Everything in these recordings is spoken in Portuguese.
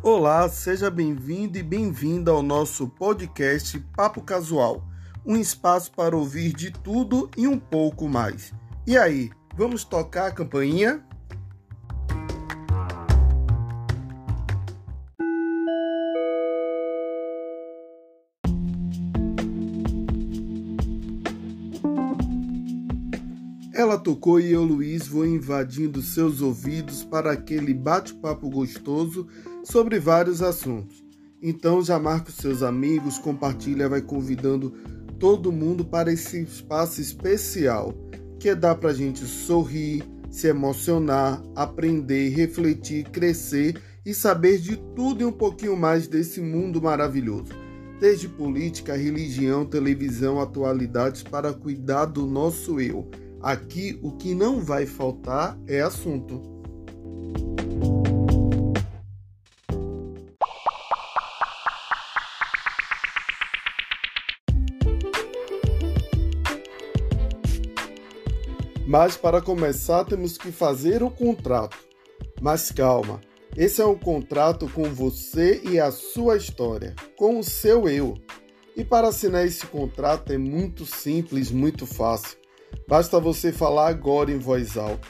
Olá, seja bem-vindo e bem-vinda ao nosso podcast Papo Casual, um espaço para ouvir de tudo e um pouco mais. E aí, vamos tocar a campainha? Ela tocou e eu, Luiz, vou invadindo seus ouvidos para aquele bate-papo gostoso sobre vários assuntos. Então já marca os seus amigos, compartilha, vai convidando todo mundo para esse espaço especial que dá para a gente sorrir, se emocionar, aprender, refletir, crescer e saber de tudo e um pouquinho mais desse mundo maravilhoso. Desde política, religião, televisão, atualidades para cuidar do nosso eu Aqui o que não vai faltar é assunto. Mas para começar temos que fazer o contrato. Mas calma, esse é um contrato com você e a sua história, com o seu eu. E para assinar esse contrato é muito simples, muito fácil. Basta você falar agora em voz alta: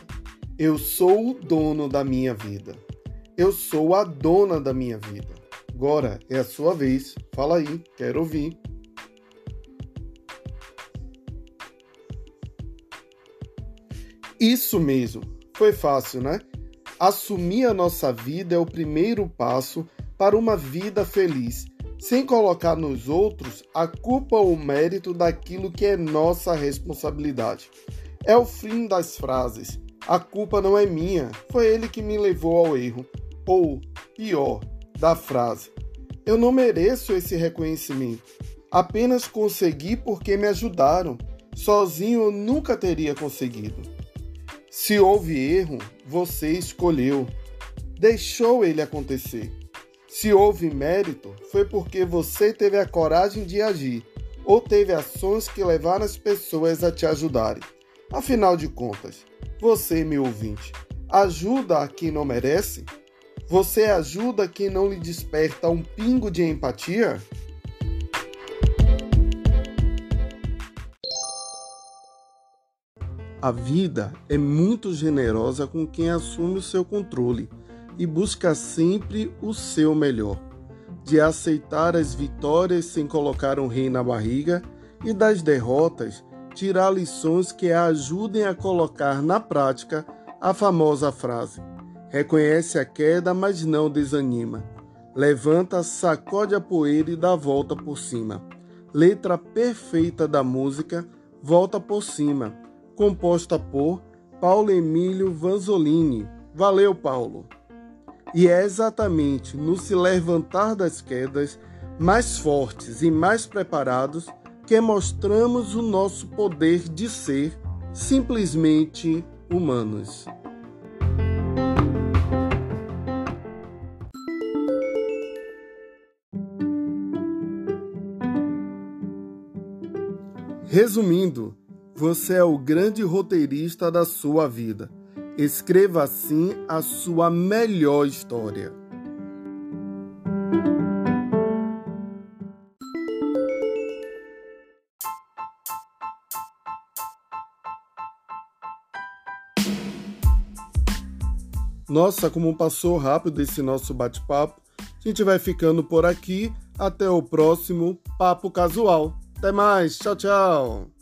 Eu sou o dono da minha vida. Eu sou a dona da minha vida. Agora é a sua vez. Fala aí, quero ouvir. Isso mesmo. Foi fácil, né? Assumir a nossa vida é o primeiro passo para uma vida feliz sem colocar nos outros a culpa ou o mérito daquilo que é nossa responsabilidade. É o fim das frases. A culpa não é minha, foi ele que me levou ao erro. Ou, pior, da frase. Eu não mereço esse reconhecimento. Apenas consegui porque me ajudaram. Sozinho eu nunca teria conseguido. Se houve erro, você escolheu. Deixou ele acontecer. Se houve mérito, foi porque você teve a coragem de agir ou teve ações que levaram as pessoas a te ajudarem. Afinal de contas, você, meu ouvinte, ajuda a quem não merece? Você ajuda quem não lhe desperta um pingo de empatia? A vida é muito generosa com quem assume o seu controle e busca sempre o seu melhor, de aceitar as vitórias sem colocar um rei na barriga e das derrotas tirar lições que a ajudem a colocar na prática a famosa frase: reconhece a queda, mas não desanima. Levanta, sacode a poeira e dá volta por cima. Letra perfeita da música Volta por Cima, composta por Paulo Emílio Vanzolini. Valeu, Paulo! E é exatamente no se levantar das quedas, mais fortes e mais preparados, que mostramos o nosso poder de ser simplesmente humanos. Resumindo, você é o grande roteirista da sua vida Escreva assim a sua melhor história. Nossa, como passou rápido esse nosso bate-papo. A gente vai ficando por aqui. Até o próximo Papo Casual. Até mais. Tchau, tchau.